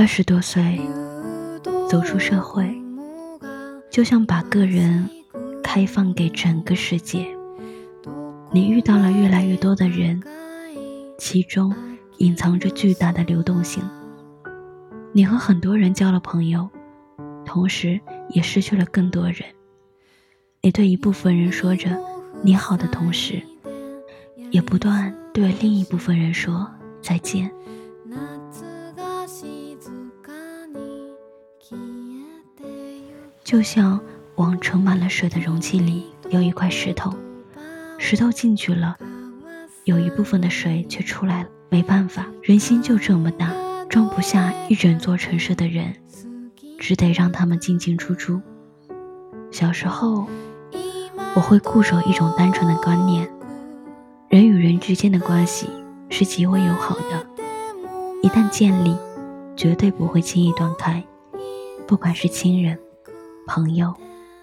二十多岁走出社会，就像把个人开放给整个世界。你遇到了越来越多的人，其中隐藏着巨大的流动性。你和很多人交了朋友，同时也失去了更多人。你对一部分人说着“你好”的同时，也不断对另一部分人说再见。就像往盛满了水的容器里有一块石头。石头进去了，有一部分的水却出来了。没办法，人心就这么大，装不下一整座城市的人，只得让他们进进出出。小时候，我会固守一种单纯的观念：人与人之间的关系是极为友好的，一旦建立，绝对不会轻易断开，不管是亲人、朋友、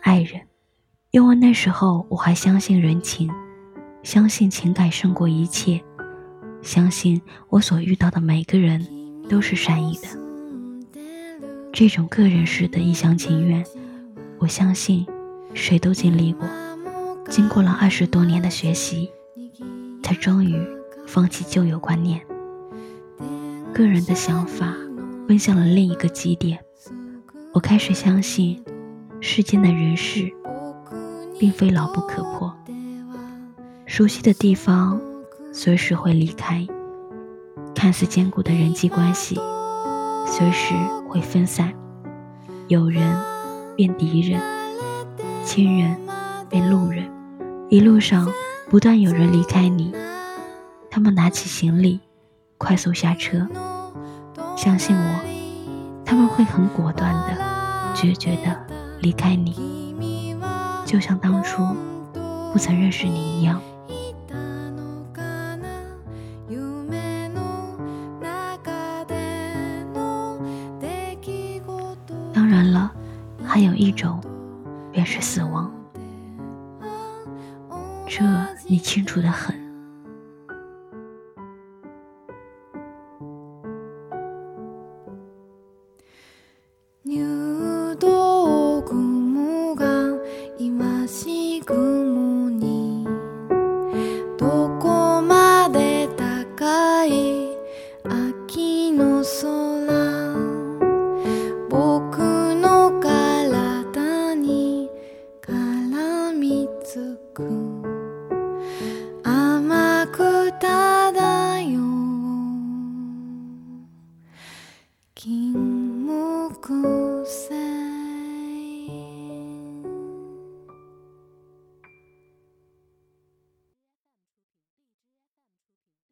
爱人。因为那时候我还相信人情。相信情感胜过一切，相信我所遇到的每个人都是善意的。这种个人式的一厢情愿，我相信谁都经历过。经过了二十多年的学习，才终于放弃旧有观念。个人的想法奔向了另一个极点，我开始相信世间的人事并非牢不可破。熟悉的地方，随时会离开；看似坚固的人际关系，随时会分散。友人变敌人，亲人变路人，一路上不断有人离开你。他们拿起行李，快速下车。相信我，他们会很果断的、决绝的离开你，就像当初不曾认识你一样。当然了还有一种，便是死亡。这你清楚的很。どこまで高い？秋の空。僕の体に絡みつく。甘くただよ